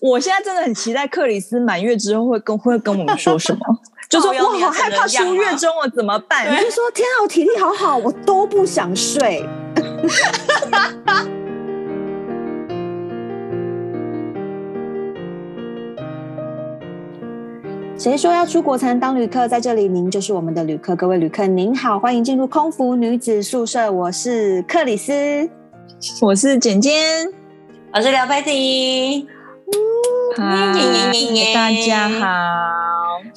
我现在真的很期待克里斯满月之后会跟会跟我们说什么，就说我好害怕出月中了怎么办？你就说天啊，我体力好好，我都不想睡。谁说要出国才能当旅客？在这里，您就是我们的旅客。各位旅客，您好，欢迎进入空服女子宿舍。我是克里斯，我是简简，我是廖佩婷。嗨，大家好。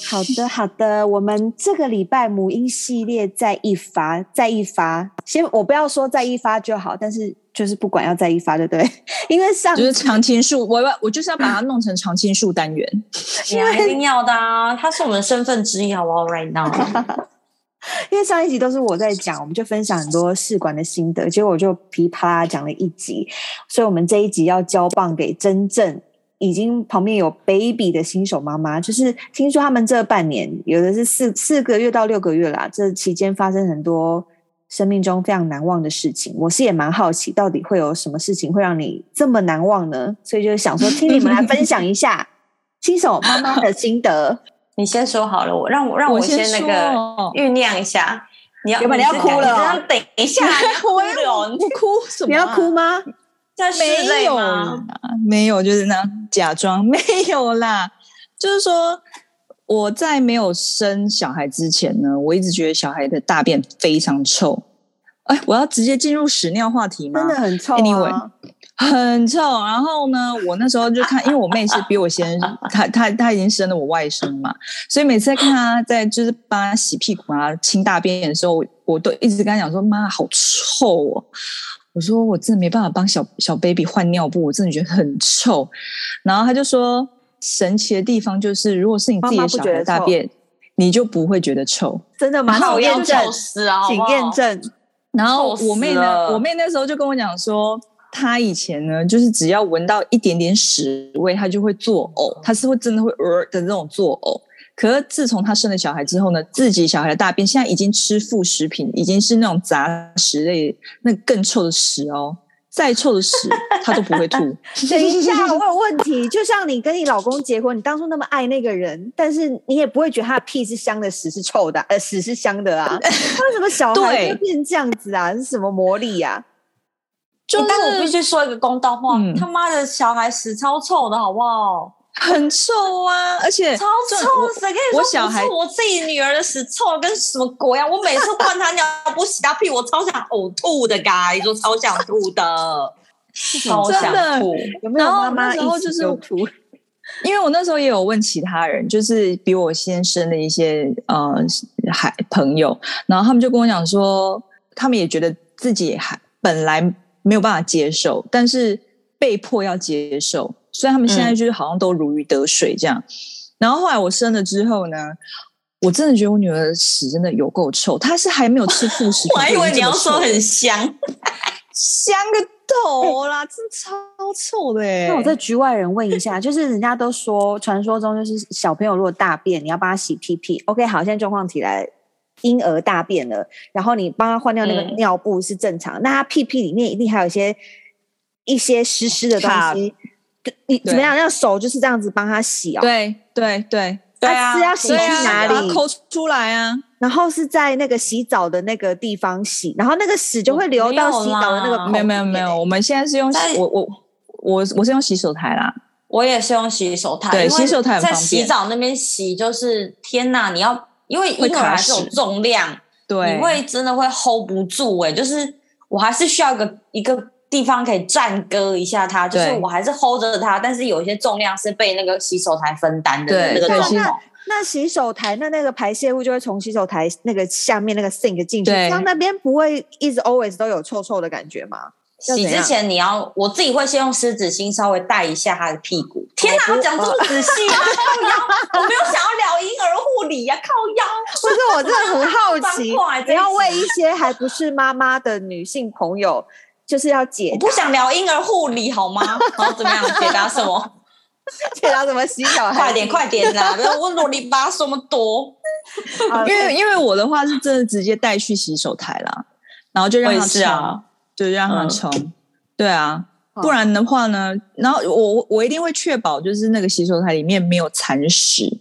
好的，好的。我们这个礼拜母婴系列再一发，再一发。先，我不要说再一发就好，但是就是不管要再一发，对不对？因为上就是常青树，我我就是要把它弄成常青树单元。你一定要的啊，它是我们的身份之一，好不好？Right now，因为上一集都是我在讲，我们就分享很多试管的心得，结果我就噼啪啦讲了一集，所以我们这一集要交棒给真正。已经旁边有 baby 的新手妈妈，就是听说他们这半年有的是四四个月到六个月啦，这期间发生很多生命中非常难忘的事情。我是也蛮好奇，到底会有什么事情会让你这么难忘呢？所以就想说，听你们来分享一下 新手妈妈的心得。你先说好了，我让我让我先那个酝酿一下。你要，你 要哭了哦，等一下，我要哭什么？你要哭吗？没有，没有，就是那样假装 没有啦。就是说，我在没有生小孩之前呢，我一直觉得小孩的大便非常臭。哎，我要直接进入屎尿话题吗？真的很臭啊，Anyway，很臭。然后呢，我那时候就看，因为我妹是比我先，她她她已经生了我外甥嘛，所以每次在看她在就是帮她洗屁股啊、清大便的时候，我都一直跟她讲说：“妈，好臭哦。”我说我真的没办法帮小小 baby 换尿布，我真的觉得很臭。然后他就说，神奇的地方就是，如果是你自己的小孩大便，你就不会觉得臭。真的吗？好验证，请验证。然后我妹呢，我妹那时候就跟我讲说，她以前呢，就是只要闻到一点点屎味，她就会作呕，她是会真的会呃的那种作呕。可是自从他生了小孩之后呢，自己小孩的大便现在已经吃副食品，已经是那种杂食类，那更臭的屎哦，再臭的屎他都不会吐。等一下，我有问题。就像你跟你老公结婚，你当初那么爱那个人，但是你也不会觉得他的屁是香的，屎是臭的，呃，屎是香的啊？为什么小孩会变这样子啊？是什么魔力呀？就是，但我必须说一个公道话，嗯，他妈的小孩屎超臭的，好不好？很臭啊，而且超臭！谁跟你说我小孩，我自己女儿的屎臭跟什么鬼啊？我每次换她尿不、洗她屁，我超想呕吐的，嘎，你说超想吐的，超想吐。有没有妈妈一起就吐？因为我那时候也有问其他人，就是比我先生的一些呃孩朋友，然后他们就跟我讲说，他们也觉得自己还本来没有办法接受，但是被迫要接受。所以他们现在就是好像都如鱼得水这样，嗯、然后后来我生了之后呢，我真的觉得我女儿的屎真的有够臭，她是还没有吃副食，我还以为你要说很香，香个头啦，真超臭的哎！那我在局外人问一下，就是人家都说传说中就是小朋友如果大便，你要帮他洗屁屁。OK，好，现在状况起来，婴儿大便了，然后你帮他换掉那个尿布是正常，嗯、那他屁屁里面一定还有一些一些湿湿的东西。你怎么样？让手就是这样子帮他洗哦。对对对对啊！是要洗去哪里？抠出来啊！然后是在那个洗澡的那个地方洗，然后那个屎就会流到洗澡的那个。没有没有没有，我们现在是用我我我我是用洗手台啦。我也是用洗手台。对，洗手台在洗澡那边洗，就是天哪！你要因为婴儿还是有重量，对，你会真的会 hold 不住哎。就是我还是需要一个一个。地方可以暂搁一下它，就是我还是 hold 着它，但是有一些重量是被那个洗手台分担的那个状况。那洗手台那那个排泄物就会从洗手台那个下面那个 sink 进去，这样那边不会一直 always 都有臭臭的感觉吗？洗之前你要，我自己会先用湿纸巾稍微带一下他的屁股。天哪，我讲这么仔细啊！靠腰，我没有想要聊婴儿护理呀，靠腰。不是，我真的很好奇，你要为一些还不是妈妈的女性朋友。就是要解，我不想聊婴儿护理好吗？然后怎么样？解答什么？解答怎么洗小孩？快点，快点啦！不要问啰里吧嗦那么多。因为因为我的话是真的直接带去洗手台啦，然后就让他冲，啊、就让他冲。嗯、对啊，不然的话呢，然后我我一定会确保就是那个洗手台里面没有残食。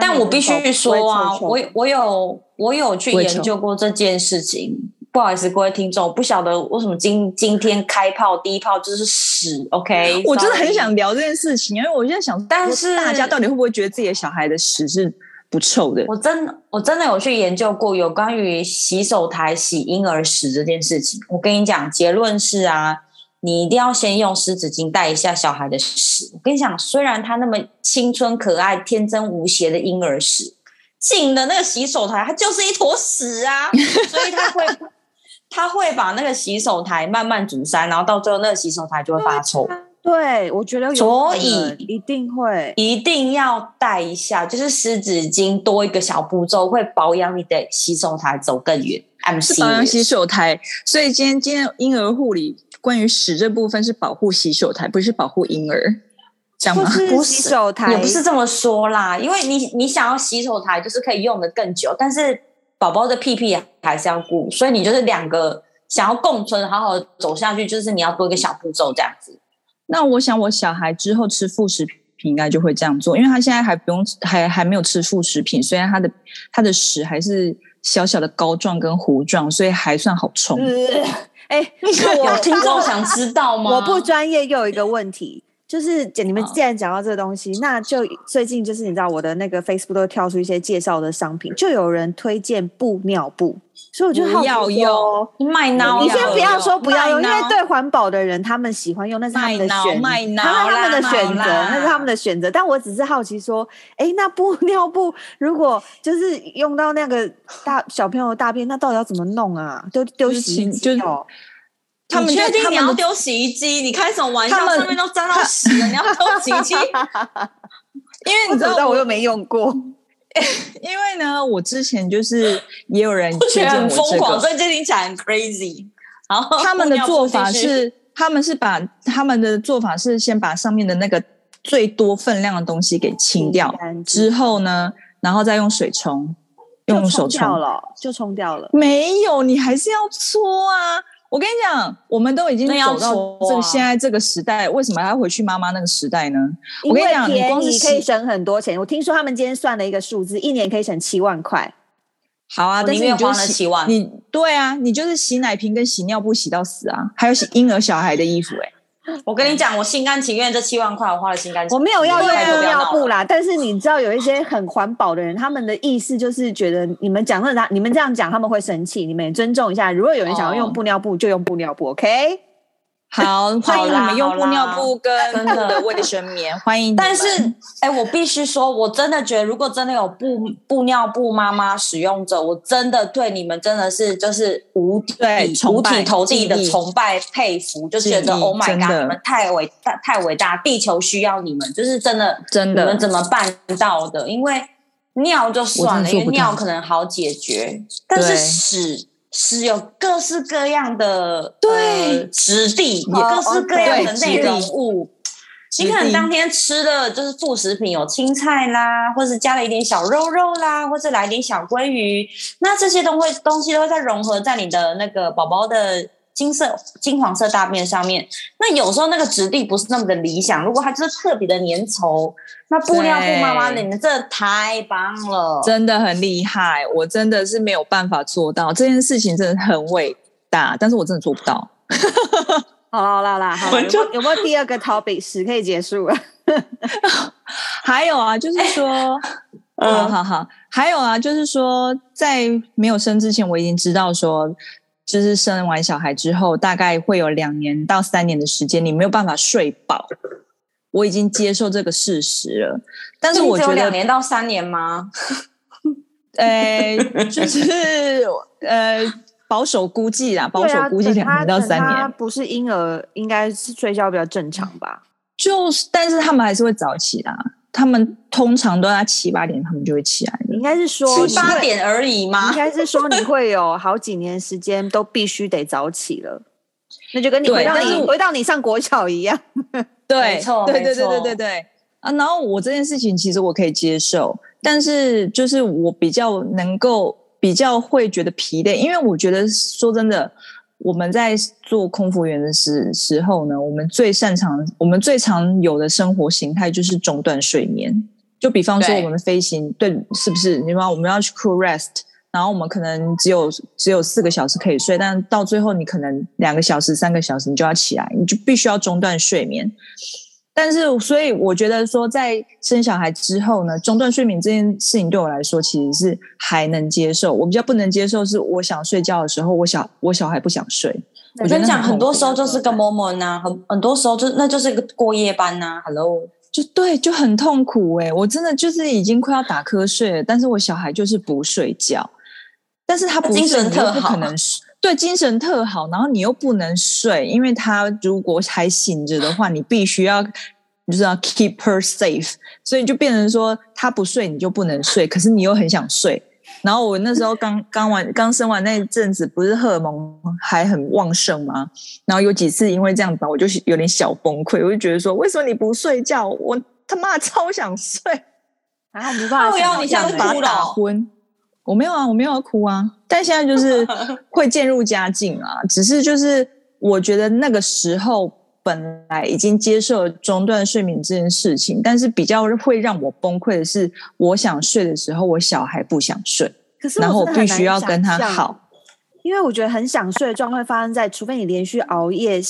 但我必须说啊，我我有我有去研究过这件事情。不好意思，各位听众，我不晓得为什么今今天开炮第一炮就是屎。OK，我真的很想聊这件事情，因为我现在想，但是大家到底会不会觉得自己的小孩的屎是不臭的？我真的我真的有去研究过有关于洗手台洗婴儿屎这件事情。我跟你讲，结论是啊，你一定要先用湿纸巾带一下小孩的屎。我跟你讲，虽然他那么青春可爱、天真无邪的婴儿屎，进的那个洗手台，它就是一坨屎啊，所以他会。他会把那个洗手台慢慢阻塞，然后到最后那个洗手台就会发臭。对，我觉得有，所以一定会，一定要带一下，就是湿纸巾多一个小步骤，会保养你的洗手台走更远。I'm 是保养洗手台，所以今天今天婴儿护理关于屎这部分是保护洗手台，不是保护婴儿，这样吗？不是洗手台，也不是这么说啦，因为你你想要洗手台就是可以用的更久，但是。宝宝的屁屁还是要顾，所以你就是两个想要共存，好好走下去，就是你要多一个小步骤这样子。那我想我小孩之后吃副食品应该就会这样做，因为他现在还不用，还还没有吃副食品，虽然他的他的屎还是小小的膏状跟糊状，所以还算好冲。哎、有听众想知道吗？我不专业又有一个问题。就是你们既然讲到这个东西，那就最近就是你知道我的那个 Facebook 都跳出一些介绍的商品，就有人推荐布尿布，所以我就好要用卖脑。你先不要说不要用，因为对环保的人他们喜欢用，那是他们的选，那是他们的选择，那是他们的选择。但我只是好奇说，哎，那布 尿布如果就是用到那个大小朋友的大便，那到底要怎么弄啊？丢丢洗衣机哦。他们确定你要丢洗衣机？你开什么玩笑？上面都沾到屎了，你要丢洗衣机？因为你知道我，我又没用过。因为呢，我之前就是也有人觉得很疯狂，所以这听起来很 crazy。然后他们的做法是，他们是把他们的做法是先把上面的那个最多分量的东西给清掉，之后呢，然后再用水冲，用手冲了，就冲掉了。没有，你还是要搓啊。我跟你讲，我们都已经走到这个现在这个时代，为什么还要回去妈妈那个时代呢？我跟你讲，你光是可以省很多钱。我听说他们今天算了一个数字，一年可以省七万块。好啊，但是你就洗你对啊，你就是洗奶瓶跟洗尿布洗到死啊，还有洗婴儿小孩的衣服哎、欸。我跟你讲，我心甘情愿这七万块，我花了心甘情愿。我没有要用布尿布啦，但是你知道有一些很环保的人，他们的意思就是觉得你们讲的他，你们这样讲他们会生气，你们也尊重一下。如果有人想要用布尿布，就用布尿布，OK？好，欢迎你们用布尿布跟真的卫生棉，欢迎。但是，哎、欸，我必须说，我真的觉得，如果真的有布布尿布妈妈使用者，我真的对你们真的是就是五体五体投地的崇拜佩服，就觉得 Oh my God，你们太伟大太伟大，地球需要你们，就是真的真的，你们怎么办到的？因为尿就算了，因为尿可能好解决，但是屎。是有各式各样的对质地，有各式各样的内容物。你可能当天吃的就是副食品，有青菜啦，或是加了一点小肉肉啦，或是来一点小鲑鱼，那这些东会东西都会再融合在你的那个宝宝的。金色、金黄色大便上面，那有时候那个质地不是那么的理想。如果它就是特别的粘稠，那布料布妈妈，你们真的太棒了，真的很厉害。我真的是没有办法做到这件事情，真的很伟大，但是我真的做不到。好 啦好啦，好啦，好啦，有没有，有没有第二个 topic 是可以结束了？还有啊，就是说，欸、好好好，还有啊，就是说，在没有生之前，我已经知道说。就是生完小孩之后，大概会有两年到三年的时间，你没有办法睡饱。我已经接受这个事实了，但是我觉得两年到三年吗？呃，就是呃，保守估计啦，保守估计两年到三年。他不是婴儿，应该是睡觉比较正常吧？就是，但是他们还是会早起啦。他们通常都在七八点，他们就会起来的。应该是说七八点而已吗？应该是说你会有好几年时间都必须得早起了，那就跟你回到你回到你上国小一样。对，没错，对对对对对对啊！然后我这件事情其实我可以接受，但是就是我比较能够比较会觉得疲累，因为我觉得说真的，我们在做空服员的时时候呢，我们最擅长、我们最常有的生活形态就是中断睡眠。就比方说，我们飞行，对，对，是不是？你说我们要去 crew rest，然后我们可能只有只有四个小时可以睡，但到最后你可能两个小时、三个小时你就要起来，你就必须要中断睡眠。但是，所以我觉得说，在生小孩之后呢，中断睡眠这件事情对我来说其实是还能接受。我比较不能接受是，我想睡觉的时候，我小我小孩不想睡。我跟你讲，很多时候就是个 moment 呐，很很多时候就那就是一个过夜班呐、啊。Hello，就对，就很痛苦哎、欸，我真的就是已经快要打瞌睡了，但是我小孩就是不睡觉，但是他不睡，精神特好，不可能睡。对，精神特好，然后你又不能睡，因为他如果还醒着的话，你必须要就是要 keep her safe，所以就变成说他不睡你就不能睡，可是你又很想睡。然后我那时候刚刚完刚生完那一阵子，不是荷尔蒙还很旺盛吗？然后有几次因为这样子，我就有点小崩溃，我就觉得说，为什么你不睡觉？我他妈超想睡，然后没办法，我要你现在哭了。打昏。我没有啊，我没有要哭啊，但现在就是 会渐入佳境啊。只是就是我觉得那个时候本来已经接受了中断睡眠这件事情，但是比较会让我崩溃的是，我想睡的时候，我小孩不想睡，可是然后我必须要跟他好，因为我觉得很想睡的状况会发生在，除非你连续熬夜，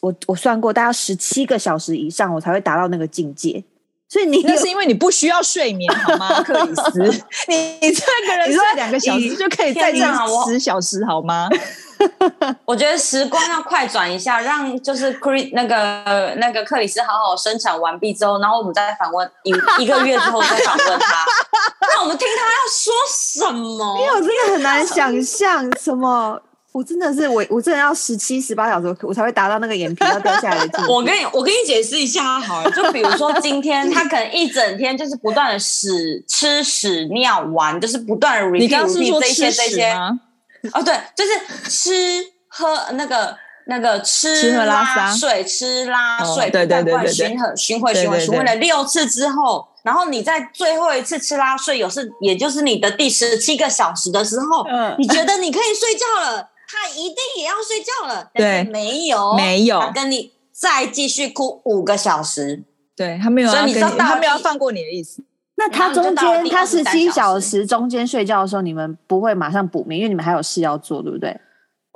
我我算过大概十七个小时以上，我才会达到那个境界。所以你那是因为你不需要睡眠好吗，克里斯？你 你这个人睡两个小时就可以再这样十小时好吗？我觉得时光要快转一下，让就是克里那个那个克里斯好好生产完毕之后，然后我们再访问一一个月之后再访问他，那我们听他要说什么？因为我真的很难想象什么。我真的是我，我真的要十七、十八小时，我才会达到那个眼皮要掉下来的。我跟你，我跟你解释一下好了，就比如说今天他可能一整天就是不断的屎、吃屎、尿、玩，就是不断的 repeat 你刚刚是说这些这些。哦，对，就是吃喝那个那个吃、喝拉撒睡、吃拉睡，哦、对对对对，循环循环循环循环了六次之后，然后你在最后一次吃拉睡，有是也就是你的第十七个小时的时候，嗯，你觉得你可以睡觉了。他一定也要睡觉了，对，没有，没有，他跟你再继续哭五个小时，对，他没有，所以你知道他没有放过你的意思。那他中间他十七小时中间睡觉的时候，你们不会马上补眠，因为你们还有事要做，对不对？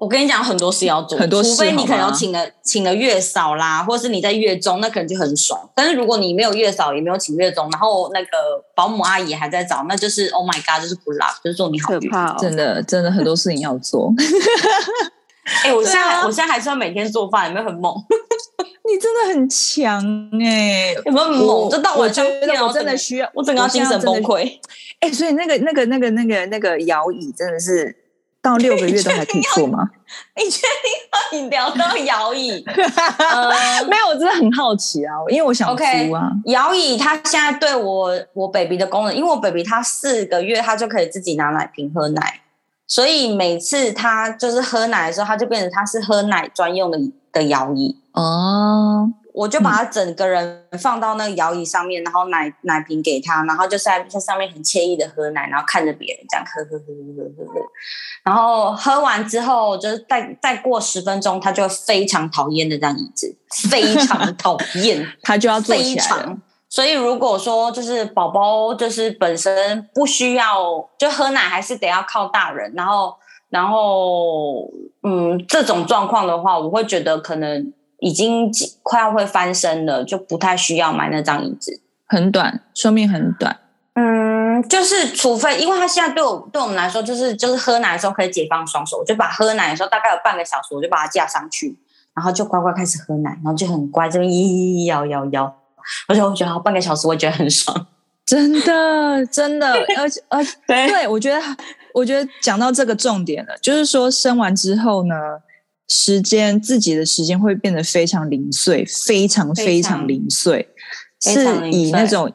我跟你讲，很多事要做，很多事，除非你可能有请了请了月嫂啦，或者是你在月中，那可能就很爽。但是如果你没有月嫂，也没有请月中，然后那个保姆阿姨还在找，那就是 Oh my God，就是 good luck，就是祝你好运。可怕哦，真的真的很多事情要做。哎、欸，我现在、啊、我现在还是要每天做饭，有没有很猛？你真的很强哎、欸，有没有猛？就到我觉得我真的需要，我整个精神崩溃。哎、欸，所以那个那个那个那个那个摇椅真的是。到六个月都还可以做吗？你确定要你聊到摇椅？呃、没有，我真的很好奇啊，因为我想租啊。摇、okay, 椅它现在对我我 baby 的功能，因为我 baby 他四个月他就可以自己拿奶瓶喝奶，所以每次他就是喝奶的时候，他就变成他是喝奶专用的的摇椅哦。我就把他整个人放到那个摇椅上面，嗯、然后奶奶瓶给他，然后就在在上面很惬意的喝奶，然后看着别人这样喝喝喝喝喝喝喝，然后喝完之后，就是再再过十分钟，他就非常讨厌的这样椅子，非常讨厌，他就要坐起来。所以如果说就是宝宝就是本身不需要就喝奶，还是得要靠大人，然后然后嗯这种状况的话，我会觉得可能。已经快要会翻身了，就不太需要买那张椅子。很短，寿命很短。嗯，就是除非，因为他现在对我对我们来说，就是就是喝奶的时候可以解放双手，我就把喝奶的时候大概有半个小时，我就把它架上去，然后就乖乖开始喝奶，然后就很乖，这边摇摇摇摇，而且我觉得半个小时我觉得很爽，真的真的，而且而对，对我觉得我觉得讲到这个重点了，就是说生完之后呢。时间自己的时间会变得非常零碎，非常非常零碎，是以那种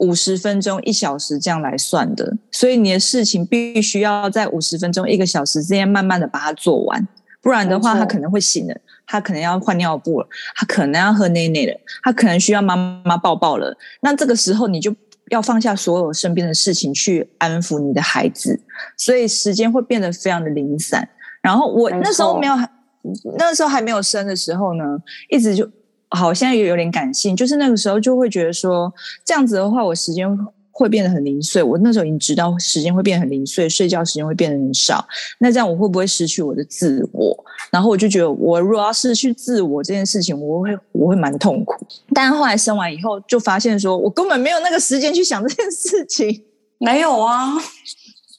五十分钟、一小时这样来算的。所以你的事情必须要在五十分钟、一个小时之间慢慢的把它做完，不然的话，他可能会醒了，他可能要换尿布了，他可能要喝奶奶了，他可能需要妈妈抱抱了。那这个时候你就要放下所有身边的事情去安抚你的孩子，所以时间会变得非常的零散。然后我那时候没有。那时候还没有生的时候呢，一直就好，现在也有点感性，就是那个时候就会觉得说，这样子的话，我时间会变得很零碎。我那时候已经知道时间会变得很零碎，睡觉时间会变得很少。那这样我会不会失去我的自我？然后我就觉得，我如果要失去自我这件事情，我会我会蛮痛苦。但后来生完以后，就发现说我根本没有那个时间去想这件事情。没有啊，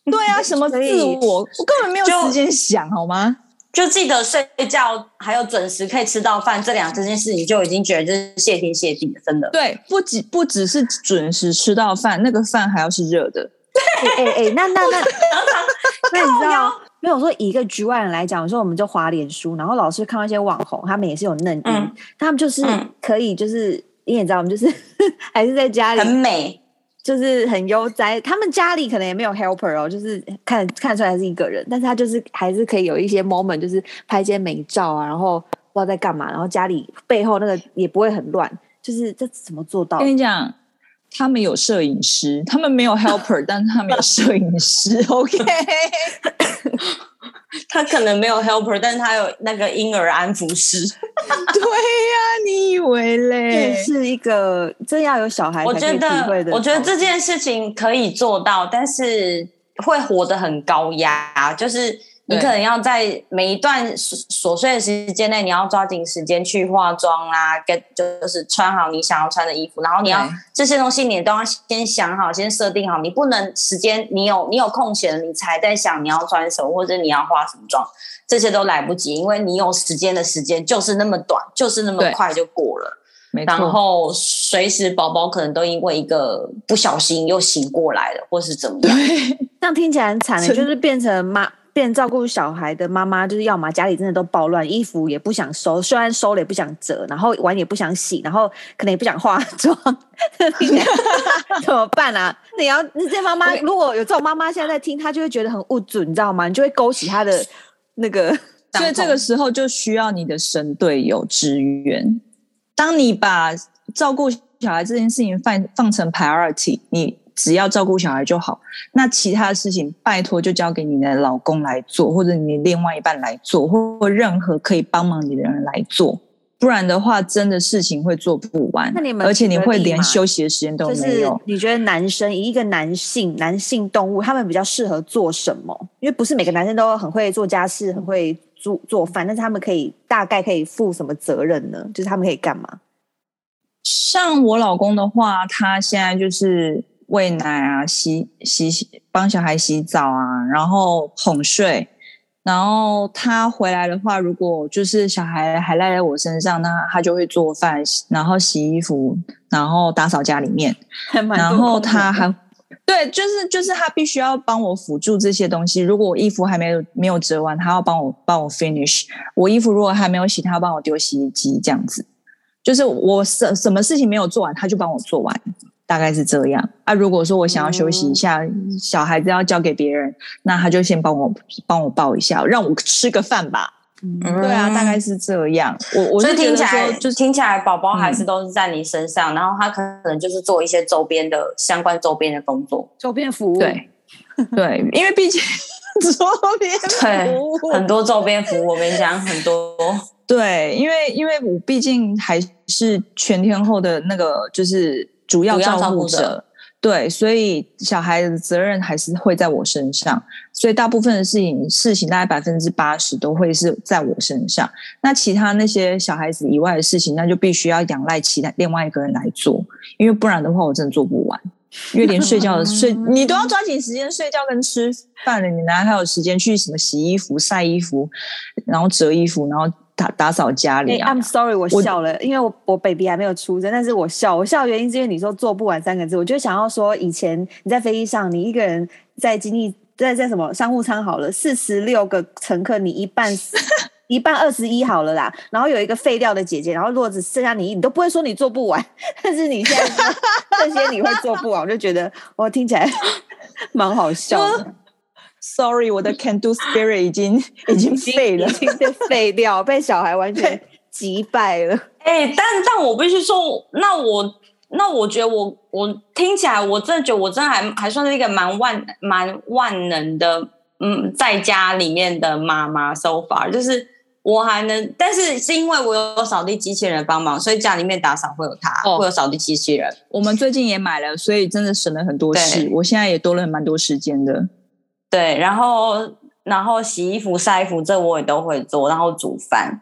对啊，什么自我，我根本没有时间想，好吗？就记得睡觉，还有准时可以吃到饭，这两这件事情就已经觉得就是谢天谢地了，真的。对，不只不只是准时吃到饭，那个饭还要是热的。哎哎哎，那那那，那你知道？没有说以一个局外人来讲，说我们就滑脸书，然后老师看到一些网红，他们也是有嫩音，嗯、他们就是可以，就是、嗯、你也知道，我们就是 还是在家里很美。就是很悠哉，他们家里可能也没有 helper 哦，就是看看出来是一个人，但是他就是还是可以有一些 moment，就是拍一些美照啊，然后不知道在干嘛，然后家里背后那个也不会很乱，就是这怎么做到？跟你讲，他们有摄影师，他们没有 helper，但是他们有摄影师，OK。他可能没有 helper，但是他有那个婴儿安抚师。对呀、啊，你以为嘞？是一个真要有小孩。我觉得，我觉得这件事情可以做到，但是会活得很高压，就是。你可能要在每一段琐碎的时间内，你要抓紧时间去化妆啦，跟就是穿好你想要穿的衣服，然后你要这些东西你都要先想好，先设定好，你不能时间你有你有空闲你才在想你要穿什么或者你要化什么妆，这些都来不及，因为你有时间的时间就是那么短，就是那么快就过了。然后随时宝宝可能都因为一个不小心又醒过来了，或是怎么样，这样听起来很惨的，就是变成妈。变照顾小孩的妈妈，就是要么家里真的都暴乱，衣服也不想收，虽然收了也不想折，然后碗也不想洗，然后可能也不想化妆，怎么办啊？你要你这妈妈如果有这种妈妈现在在听，她就会觉得很无助，你知道吗？你就会勾起她的那个，所以这个时候就需要你的神队友支援。当你把照顾小孩这件事情放放成 priority，你。只要照顾小孩就好，那其他的事情拜托就交给你的老公来做，或者你另外一半来做，或任何可以帮忙你的人来做。不然的话，真的事情会做不完。那你们而且你会连休息的时间都没有。就是你觉得男生一个男性男性动物，他们比较适合做什么？因为不是每个男生都很会做家事，很会做做饭，但是他们可以大概可以负什么责任呢？就是他们可以干嘛？像我老公的话，他现在就是。喂奶啊，洗洗洗，帮小孩洗澡啊，然后哄睡。然后他回来的话，如果就是小孩还赖在我身上，那他就会做饭，然后洗衣服，然后打扫家里面。然后他还 对，就是就是他必须要帮我辅助这些东西。如果我衣服还没有没有折完，他要帮我帮我 finish。我衣服如果还没有洗，他要帮我丢洗衣机，这样子。就是我什什么事情没有做完，他就帮我做完。大概是这样啊。如果说我想要休息一下，嗯、小孩子要交给别人，那他就先帮我帮我抱一下，让我吃个饭吧。嗯，对啊，大概是这样。我我是听起来就是听起来，宝宝还是都是在你身上，嗯、然后他可能就是做一些周边的相关周边的工作，周边服务。对 对，因为毕竟 周边服务很多周边服务，我跟你讲很多。对，因为因为我毕竟还是全天候的那个，就是。主要照顾者，对，所以小孩的责任还是会在我身上，所以大部分的事情事情大概百分之八十都会是在我身上。那其他那些小孩子以外的事情，那就必须要仰赖其他另外一个人来做，因为不然的话我真的做不完。因为连睡觉的睡 你都要抓紧时间睡觉跟吃饭了，你哪还有时间去什么洗衣服、晒衣服，然后折衣服，然后。打打扫家里啊！I'm sorry，我笑了，因为我我 baby 还没有出生，但是我笑，我笑的原因是因为你说做不完三个字，我就想要说，以前你在飞机上，你一个人在经历在在什么商务舱好了，四十六个乘客，你一半 一半二十一好了啦，然后有一个废掉的姐姐，然后如果只剩下你，你都不会说你做不完，但是你现在这些你会做不完，我就觉得我听起来 蛮好笑的。Sorry，我的 can do spirit 已经已经废了，已经被废掉，被小孩完全击败了。哎、欸，但但我必须说，那我那我觉得我我听起来，我真的觉得我真的还还算是一个蛮万蛮万能的，嗯，在家里面的妈妈 so far，就是我还能，但是是因为我有扫地机器人帮忙，所以家里面打扫会有他，哦、会有扫地机器人。我们最近也买了，所以真的省了很多事。我现在也多了蛮多时间的。对，然后然后洗衣服、晒衣服，这我也都会做，然后煮饭。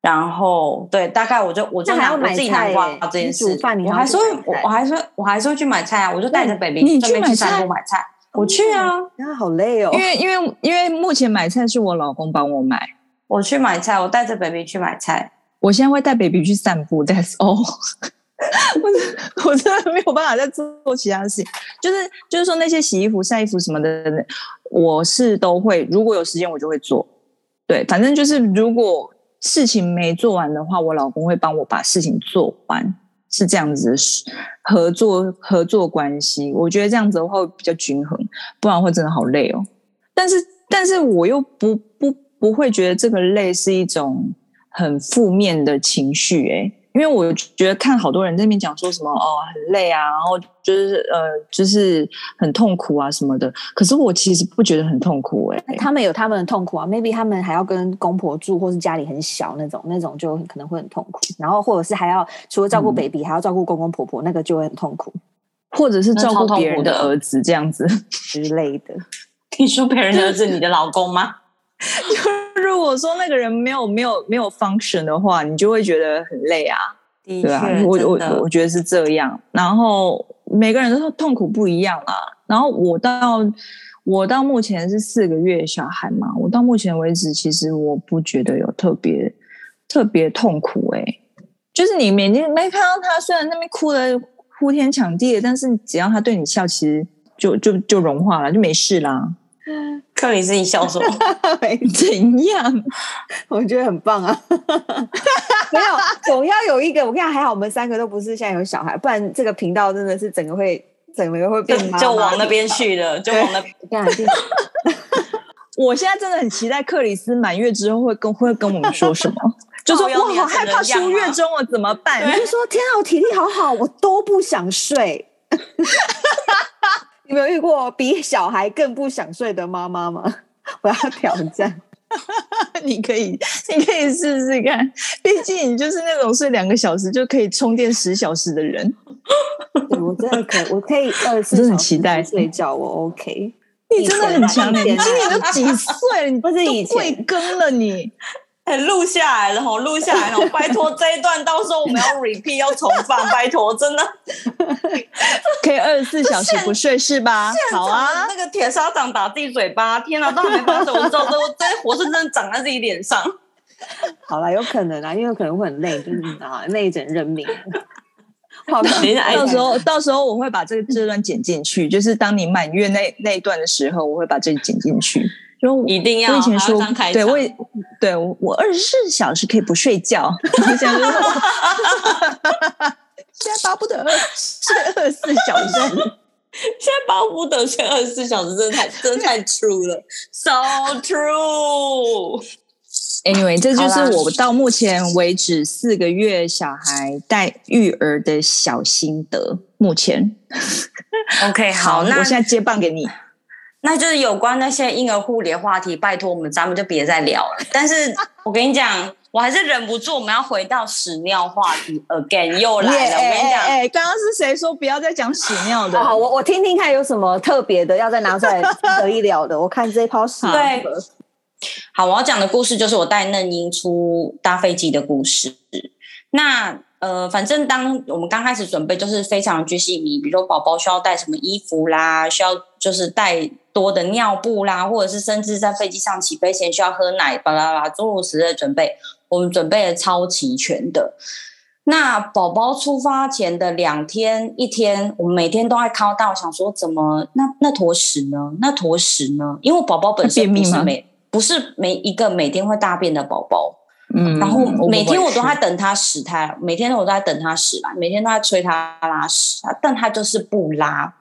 然后对，大概我就我就拿我自己南瓜这件事，煮饭我还说我我还说我还说去买菜啊，我就带着 baby 你去买菜，买菜，我去啊，那好累哦，因为因为因为目前买菜是我老公帮我买，我去买菜，我带着 baby 去买菜，我现在会带 baby 去散步，That's all，我我真的没有办法再做其他事情，就是就是说那些洗衣服、晒衣服什么的，我是都会，如果有时间我就会做，对，反正就是如果。事情没做完的话，我老公会帮我把事情做完，是这样子的合作合作关系。我觉得这样子的话会比较均衡，不然会真的好累哦。但是，但是我又不不不会觉得这个累是一种很负面的情绪，诶。因为我觉得看好多人在那边讲说什么哦很累啊，然后就是呃就是很痛苦啊什么的。可是我其实不觉得很痛苦哎、欸。他们有他们的痛苦啊，maybe 他们还要跟公婆住，或是家里很小那种，那种就可能会很痛苦。然后或者是还要除了照顾 baby，、嗯、还要照顾公公婆婆，那个就会很痛苦。或者是照顾别人的儿子这样子之类的。你说别人的儿子，你的老公吗？就如果说那个人没有没有没有 function 的话，你就会觉得很累啊。对啊，我我我觉得是这样。然后每个人都痛苦不一样啊。然后我到我到目前是四个月小孩嘛，我到目前为止其实我不觉得有特别特别痛苦哎、欸。就是你每天没看到他，虽然那边哭的呼天抢地的，但是只要他对你笑，其实就就就融化了，就没事啦。克里斯，你笑什么？怎样？我觉得很棒啊！没有，总要有一个。我跟你讲，还好我们三个都不是现在有小孩，不然这个频道真的是整个会整个会变就往那边去了，就往那边。我现在真的很期待克里斯满月之后会跟会跟我们说什么，就说我好害怕出月中我怎么办？你就说天啊，我体力好好，我都不想睡。你有没有遇过比小孩更不想睡的妈妈吗？我要挑战，你可以，你可以试试看。毕竟你就是那种睡两个小时就可以充电十小时的人。我真的可，我可以二十四小时很期待睡觉，我 OK。你真的很强，你今年都几岁？你不是已经会更了你？录下来了，吼，录下来了，拜托这一段到时候我们要 repeat 要重放，拜托，真的 可以二十四小时不睡是吧？好啊，那个铁砂掌打自己嘴巴，天哪，都还没发生，我知道这这活生生长在自己脸上。好了，有可能啊，因为可能会很累，就是啊，累整认命。好，到时候到时候我会把这个这段剪进去，就是当你满月那那一段的时候，我会把这个剪进去。就一定要，我以前说，对我对我二十四小时可以不睡觉，现在巴不得睡二十四小时，现在巴不得睡二十四小时，真的太真的太 true 了，so true。Anyway，这就是我到目前为止四个月小孩带育儿的小心得。目前，OK，好，那我现在接棒给你。那就是有关那些婴儿护理的话题，拜托我们，咱们就别再聊了。但是我跟你讲，我还是忍不住，我们要回到屎尿话题 again，又来了。Yeah, 我跟你讲，哎、欸，刚刚是谁说不要再讲屎尿的？好，我我听听看有什么特别的要再拿出来可以聊的。我看这一泡屎。对，好，我要讲的故事就是我带嫩婴出搭飞机的故事。那。呃，反正当我们刚开始准备，就是非常巨细靡遗，比如说宝宝需要带什么衣服啦，需要就是带多的尿布啦，或者是甚至在飞机上起飞前需要喝奶，巴拉巴拉诸如此类的准备，我们准备的超齐全的。那宝宝出发前的两天一天，我们每天都在靠到想说，怎么那那坨屎呢？那坨屎呢？因为宝宝本身不是每不是每一个每天会大便的宝宝。嗯，然后每天我都在等他屎，他每天我都在等他屎来，每天都在催他拉屎，但他就是不拉。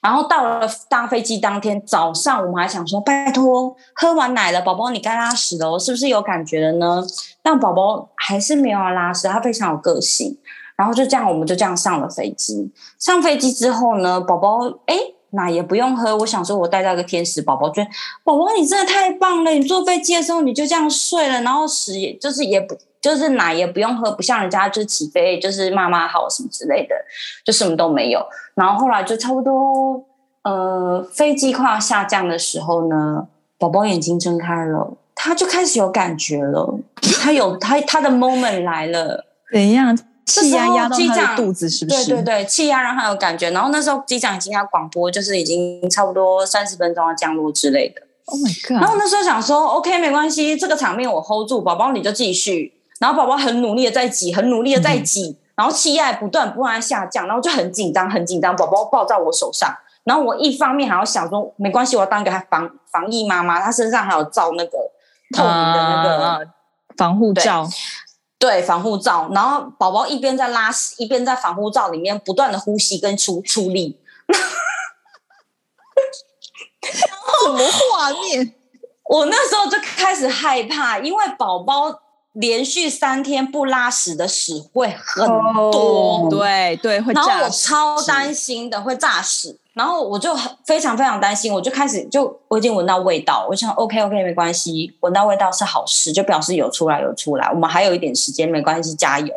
然后到了搭飞机当天早上，我们还想说，拜托，喝完奶了，宝宝你该拉屎了，我是不是有感觉了呢？但宝宝还是没有拉屎，他非常有个性。然后就这样，我们就这样上了飞机。上飞机之后呢，宝宝哎奶也不用喝。我想说，我带到一个天使宝宝，觉得宝宝你真的太棒了。你坐飞机的时候你就这样睡了，然后屎也就是也不就是奶也不用喝，不像人家就起飞就是妈妈好什么之类的，就什么都没有。然后后来就差不多呃飞机快要下降的时候呢，宝宝眼睛睁开了，他就开始有感觉了，他有他他的 moment 来了，怎样？气压压到他的肚子是不是？对对对，气压让他有感觉。然后那时候机长已经要广播，就是已经差不多三十分钟要降落之类的。Oh my god！然后那时候想说，OK，没关系，这个场面我 hold 住，宝宝你就继续。然后宝宝很努力的在挤，很努力的在挤，嗯、然后气压不断不断下降，然后就很紧张，很紧张。宝宝抱在我手上，然后我一方面还要想说，没关系，我要当一个防防疫妈妈，她身上还有罩那个透明的那个、uh, 防护罩。对，防护罩，然后宝宝一边在拉屎，一边在防护罩里面不断的呼吸跟出出力。什么画面？我那时候就开始害怕，因为宝宝连续三天不拉屎的屎会很多，哦、对对，会。然后我超担心的会炸屎。然后我就很非常非常担心，我就开始就我已经闻到味道，我想 OK OK 没关系，闻到味道是好事，就表示有出来有出来，我们还有一点时间，没关系，加油。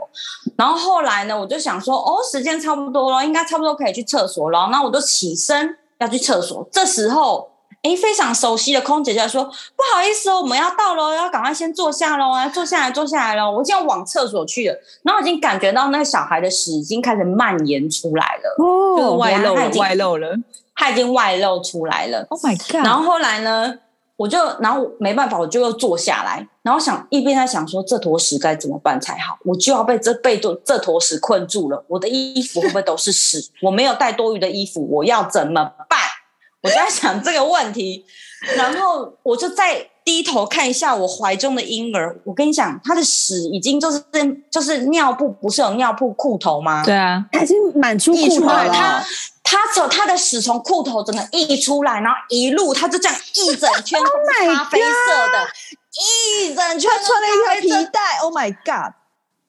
然后后来呢，我就想说，哦，时间差不多了，应该差不多可以去厕所了。然后我就起身要去厕所，这时候。哎，非常熟悉的空姐就说：“不好意思哦，我们要到了，要赶快先坐下喽，要坐下来，坐下来喽。”我现在往厕所去了，然后已经感觉到那个小孩的屎已经开始蔓延出来了，哦，就外露了，外露了，他已经外露出来了。Oh my god！然后后来呢，我就然后没办法，我就又坐下来，然后想一边在想说这坨屎该怎么办才好，我就要被这被这这坨屎困住了，我的衣服会不会都是屎？我没有带多余的衣服，我要怎么办？我在想这个问题，然后我就再低头看一下我怀中的婴儿。我跟你讲，他的屎已经就是就是尿布，不是有尿布裤头吗？对啊，他已经满出裤头了。他他从他的屎从裤头整个溢出来，然后一路他就这样一整圈 咖啡色的，一整圈穿了一条皮带。Oh my god！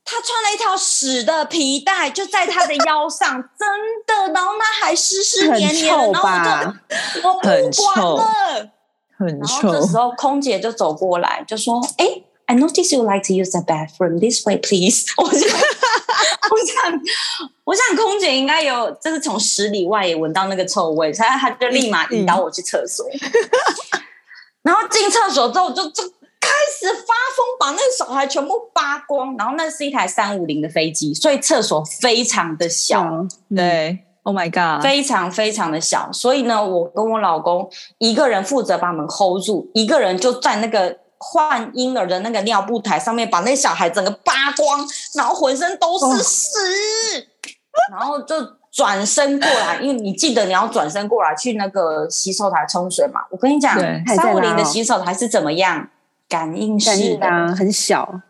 他穿了一条屎的皮带，就在他的腰上，真的，然后那还湿湿黏黏的，然后就我不管了，很臭。然后这时候空姐就走过来，就说：“哎，I notice you like to use the bathroom this way, please。”我想，我想，我想空姐应该有，就是从十里外也闻到那个臭味，所以他就立马引导我去厕所。然后进厕所之后就就。开始发疯，把那个小孩全部扒光，然后那是一台三五零的飞机，所以厕所非常的小。嗯、对，Oh my God，非常非常的小。所以呢，我跟我老公一个人负责把门 hold 住，一个人就在那个换婴儿的那个尿布台上面，把那小孩整个扒光，然后浑身都是屎，哦、然后就转身过来，因为你记得你要转身过来去那个洗手台冲水嘛。我跟你讲，三五零的洗手台是怎么样？感应式的，很小，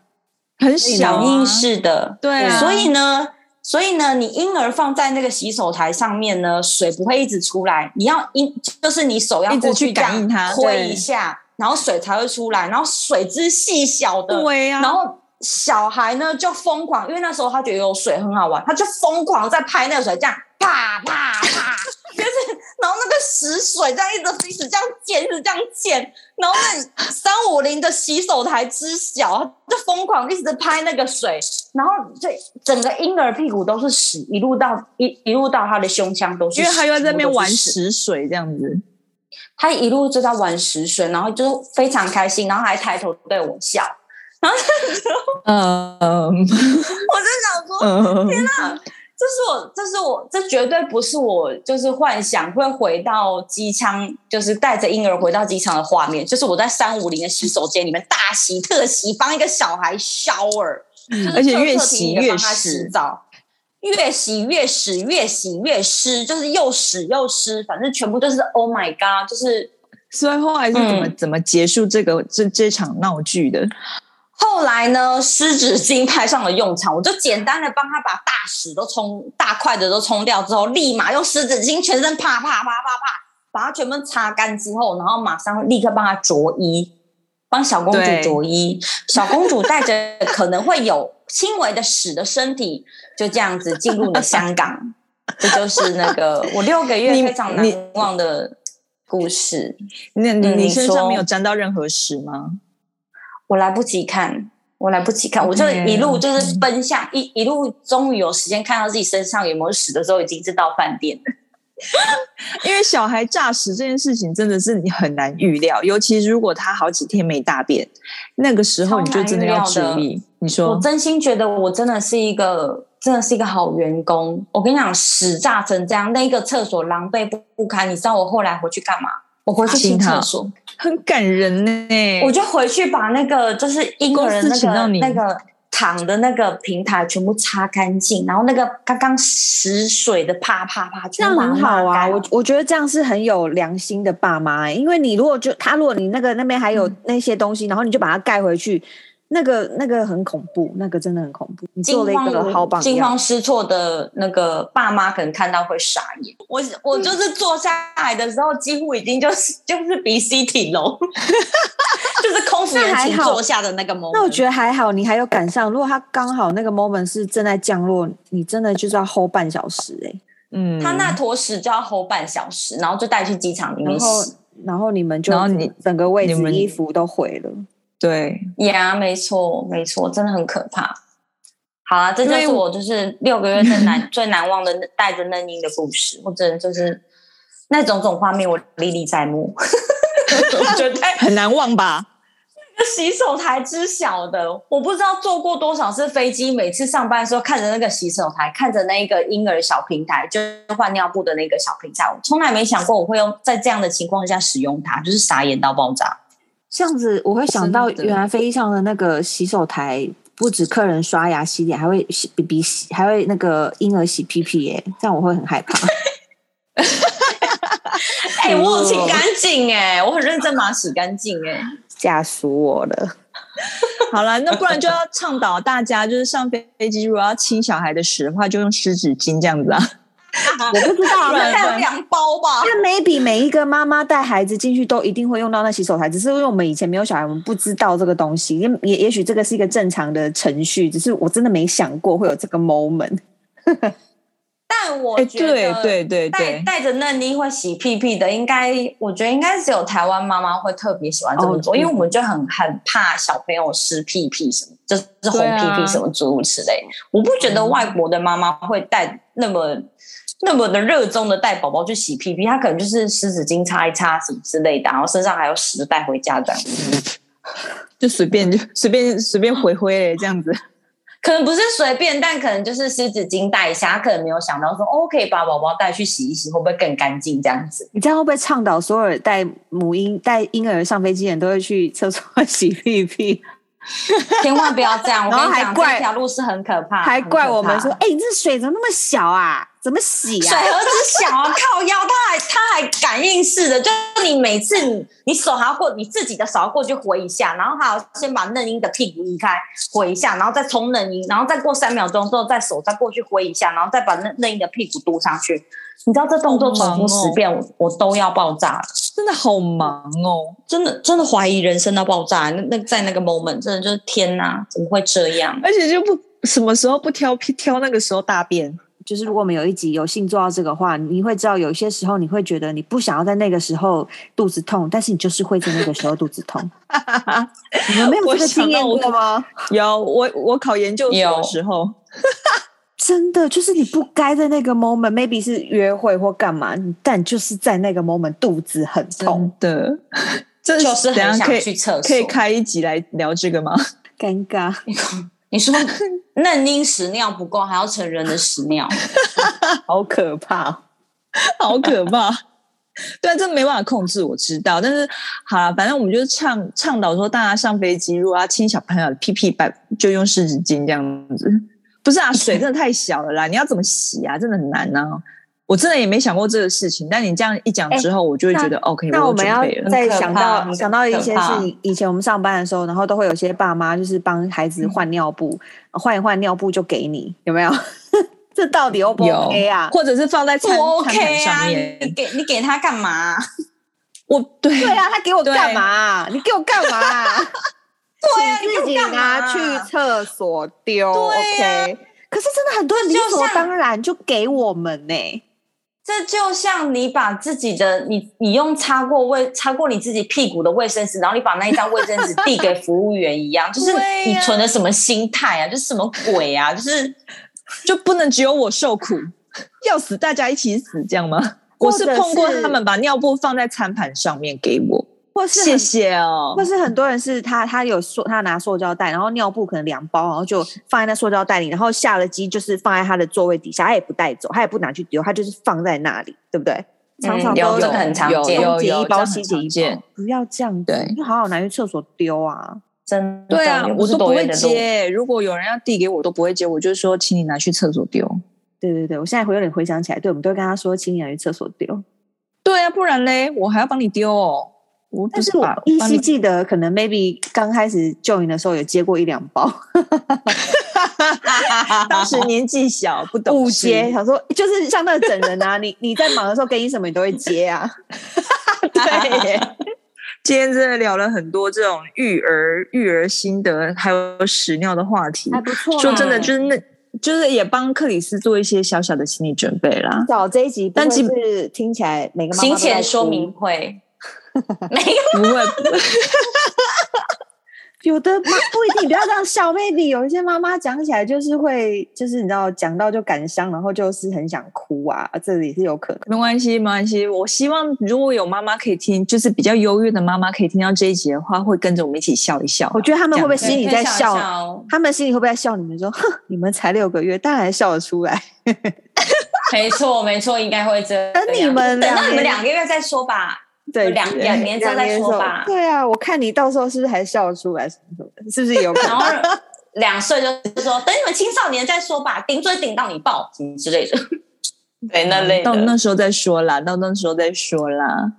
很小，感应式的，对。所以呢，所以呢，你婴儿放在那个洗手台上面呢，水不会一直出来。你要一，就是你手要过去感应它，推一下，然后水才会出来。然后水之细小的，对呀。然后小孩呢就疯狂，因为那时候他觉得有水很好玩，他就疯狂在拍那个水，这样啪啪啪。就是，然后那个死水这样一直一直这样溅，一直这样溅，然后那三五零的洗手台之小，就疯狂一直拍那个水，然后这整个婴儿屁股都是屎，一路到一一路到他的胸腔都是，因为他又在那边玩屎水这样子，他一路就在玩屎水，然后就非常开心，然后还抬头对我笑，然后嗯，我就想说，嗯、天哪！这是我，这是我，这绝对不是我，就是幻想会回到机舱，就是带着婴儿回到机舱的画面。就是我在三五零的洗手间里面大洗特洗，帮一个小孩 shower，而且越洗越湿，越洗越屎，越洗越湿，就是又屎又湿，反正全部都是 Oh my God！就是所以后来是怎么、嗯、怎么结束这个这这场闹剧的？后来呢，湿纸巾派上了用场，我就简单的帮他把大屎都冲大块的都冲掉之后，立马用湿纸巾全身啪啪啪啪啪，把它全部擦干之后，然后马上立刻帮他着衣，帮小公主着衣。小公主带着可能会有轻微的屎的身体，就这样子进入了香港。这就是那个我六个月非常难忘的故事。你你你身上没有沾到任何屎吗？我来不及看，我来不及看，我就一路就是奔向一一路，终于有时间看到自己身上有没有屎的时候，已经是到饭店了。因为小孩诈屎这件事情真的是你很难预料，尤其如果他好几天没大便，那个时候你就真的要注意。你说，我真心觉得我真的是一个真的是一个好员工。我跟你讲，屎炸成这样，那个厕所狼狈不不堪。你知道我后来回去干嘛？我回去清厕所，很感人呢。我就回去把那个就是婴儿那个那个。躺的那个平台全部擦干净，然后那个刚刚食水的啪啪啪，这样很好啊！我我觉得这样是很有良心的爸妈，因为你如果就他如果你那个那边还有那些东西，嗯、然后你就把它盖回去。那个那个很恐怖，那个真的很恐怖。你做了一个好榜样，惊慌失措的那个爸妈可能看到会傻眼。我我就是坐下来的时候，几乎已经就是就是比 City 楼，就是空服员请坐下的那个 moment。那我觉得还好，你还有赶上。如果他刚好那个 moment 是正在降落，你真的就是要 hold 半小时哎、欸。嗯，他那坨屎就要 hold 半小时，然后就带去机场里面洗，然后然后你们就然后你整个位置衣服都毁了。对呀，没错，没错，真的很可怕。好啊，这就是我就是六个月最难最难忘的带着嫩婴的故事。我真的就是那种种画面，我历历在目。我觉得很难忘吧？那个洗手台之小的，我不知道坐过多少次飞机。每次上班的时候，看着那个洗手台，看着那个婴儿小平台，就是换尿布的那个小平台，我从来没想过我会用在这样的情况下使用它，就是傻眼到爆炸。这样子我会想到，原来飞机上的那个洗手台不止客人刷牙洗脸，还会洗 BB 洗，还会那个婴儿洗屁屁耶。这样我会很害怕。哎、欸，我有清干净哎，我很认真把它洗干净哎，吓死我了。好了，那不然就要倡导大家，就是上飞机如果要清小孩的屎的话，就用湿纸巾这样子啊。我不知道，还有两包吧。那 maybe 每一个妈妈带孩子进去都一定会用到那洗手台，只是因为我们以前没有小孩，我们不知道这个东西。也也也许这个是一个正常的程序，只是我真的没想过会有这个 moment。但我觉得，对对对带带着嫩妮会洗屁屁的，应该我觉得应该只有台湾妈妈会特别喜欢这么做，哦、因为我们就很很怕小朋友湿屁屁什么，就是红屁屁什么诸如此类。啊、我不觉得外国的妈妈会带那么。那么的热衷的带宝宝去洗屁屁，他可能就是湿纸巾擦一擦什么之类的，然后身上还有屎带回家这样，就随便就随便随便回回这样子，可能不是随便，但可能就是湿纸巾带一下，他可能没有想到说哦，可以把宝宝带去洗一洗，会不会更干净这样子？你这样会不会倡导所有带母婴带婴儿上飞机的人都会去厕所 洗屁屁？千万不要这样！我跟你讲，这条路是很可怕，还怪我们说，哎、欸，你这水怎么那么小啊？怎么洗啊？水盒子小啊，靠腰，它还它还感应式的，就是你每次你你手还要过你自己的手要过去回一下，然后还要先把嫩婴的屁股移开回一下，然后再冲嫩婴，然后再过三秒钟之后再手再过去回一下，然后再把嫩嫩婴的屁股嘟上去。你知道这动作重复十遍，我我都要爆炸了，真的好忙哦，真的真的怀疑人生到爆炸。那那在那个 moment，真的就是天哪，怎么会这样？而且就不什么时候不挑挑那个时候大便，就是如果我们有一集有幸做到这个话，你会知道有些时候你会觉得你不想要在那个时候肚子痛，但是你就是会在那个时候肚子痛。你们没有这个经验过吗？有，我我考研究所的时候。真的就是你不该在那个 moment，maybe 是约会或干嘛，但就是在那个 moment 肚子很痛的，这就是很想去厕所。可以开一集来聊这个吗？尴尬，你说 嫩婴屎尿不够，还要成人的屎尿，好可怕，好可怕。对啊，这没办法控制，我知道。但是好了，反正我们就是倡倡导说，大家上飞机如果要亲小朋友的屁屁，就用湿纸巾这样子。不是啊，水真的太小了啦！你要怎么洗啊？真的很难呢、啊。我真的也没想过这个事情，但你这样一讲之后，我就会觉得 OK。那我们要再想到想到一些事，以前我们上班的时候，然后都会有些爸妈就是帮孩子换尿布，换、嗯、一换尿布就给你，有没有？这到底 O 不 OK 啊？或者是放在餐不 OK 餐上面？你给你给他干嘛？我对对啊，他给我干嘛？你给我干嘛？对啊，自己拿去厕所丢，OK。可是真的很多人理所当然就给我们呢、欸。这就像你把自己的你你用擦过卫擦过你自己屁股的卫生纸，然后你把那一张卫生纸递给服务员一样，就是你存的什么心态啊？就是什么鬼啊？就是 就不能只有我受苦，要死大家一起死这样吗？我是碰过他们把尿布放在餐盘上面给我。或是谢谢哦，或是很多人是他他有塑他拿塑胶袋，然后尿布可能两包，然后就放在那塑胶袋里，然后下了机就是放在他的座位底下，他也不带走，他也不拿去丢，他就是放在那里，对不对？常常都有，真的很常见，有有一包洗洁精，不要这样，对，就好好拿去厕所丢啊，真对啊，我都不会接。如果有人要递给我，都不会接，我就说，请你拿去厕所丢。对对对，我现在回有点回想起来，对，我们都会跟他说，请你拿去厕所丢。对啊，不然嘞，我还要帮你丢哦。我但是我依稀记得，可能 maybe 刚开始 join 的时候有接过一两包，当时年纪小不懂误接，想说就是像那个整人啊，你你在忙的时候给你什么你都会接啊。对，今天真的聊了很多这种育儿育儿心得，还有屎尿的话题，还不错。说真的，就是那，就是也帮克里斯做一些小小的心理准备啦。找这一集，但其实听起来每个行前说明会。没有，不会，有的妈不一定，不要这样笑，maybe 有一些妈妈讲起来就是会，就是你知道，讲到就感伤，然后就是很想哭啊，这里是有可能。没关系，没关系。我希望如果有妈妈可以听，就是比较忧郁的妈妈可以听到这一集的话，会跟着我们一起笑一笑。我觉得他们会不会心里在笑？笑他们心里会不会在笑？你们说，哼，你们才六个月，当然笑得出来。没错，没错，应该会这样。等你们，等到你们两个月再说吧。对，两两年之后再说吧。对啊，我看你到时候是不是还笑得出来什么什么的？是不是有可能？然后 两岁就说等你们青少年再说吧，顶嘴顶到你爆什么之类的。对，那类到那时候再说啦，到那时候再说啦。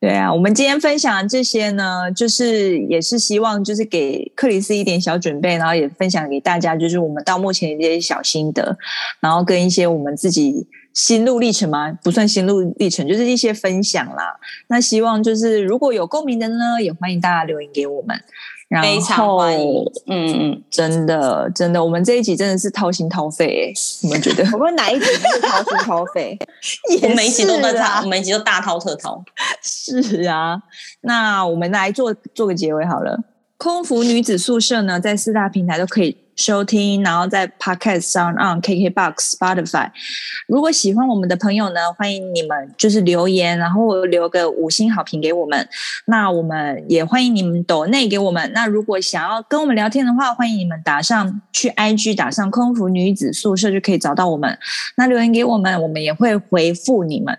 对啊，我们今天分享的这些呢，就是也是希望就是给克里斯一点小准备，然后也分享给大家，就是我们到目前的一些小心得，然后跟一些我们自己。心路历程吗？不算心路历程，就是一些分享啦。那希望就是如果有共鸣的呢，也欢迎大家留言给我们。然后非常欢迎，嗯嗯，真的真的，我们这一集真的是掏心掏肺，你们觉得？我们哪一集不是掏心掏肺？我每一集都在掏，我每一集都大掏特掏。是啊，那我们来做做个结尾好了。空服女子宿舍呢，在四大平台都可以收听，然后在 Podcast 上、on KKBox、Spotify。如果喜欢我们的朋友呢，欢迎你们就是留言，然后留个五星好评给我们。那我们也欢迎你们抖内给我们。那如果想要跟我们聊天的话，欢迎你们打上去 IG 打上空服女子宿舍就可以找到我们。那留言给我们，我们也会回复你们。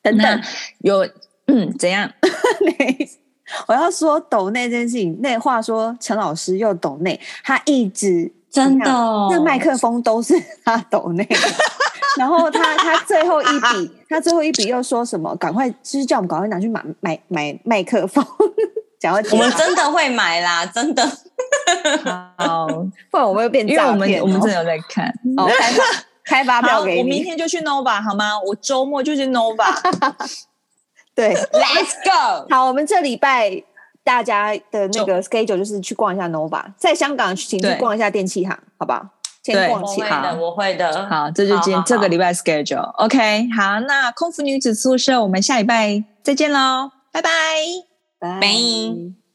等等，有嗯怎样？我要说抖内这件事情，那话说陈老师又抖内，他一直真的，那麦克风都是他抖内，然后他他最后一笔，他最后一笔又说什么？赶快就是叫我们赶快拿去买买买麦克风，讲我们真的会买啦，真的。好，不然我们又变因为我们我们真的有在看，哦、开发开发票给你，我明天就去 Nova 好吗？我周末就去 Nova。对，Let's go。好，我们这礼拜大家的那个 schedule 就是去逛一下 Nova，在香港请去逛一下电器行，好不好？先逛起好，我会的。好，这就今天这个礼拜 schedule。OK，好，那空服女子宿舍，我们下礼拜再见喽，拜拜，拜。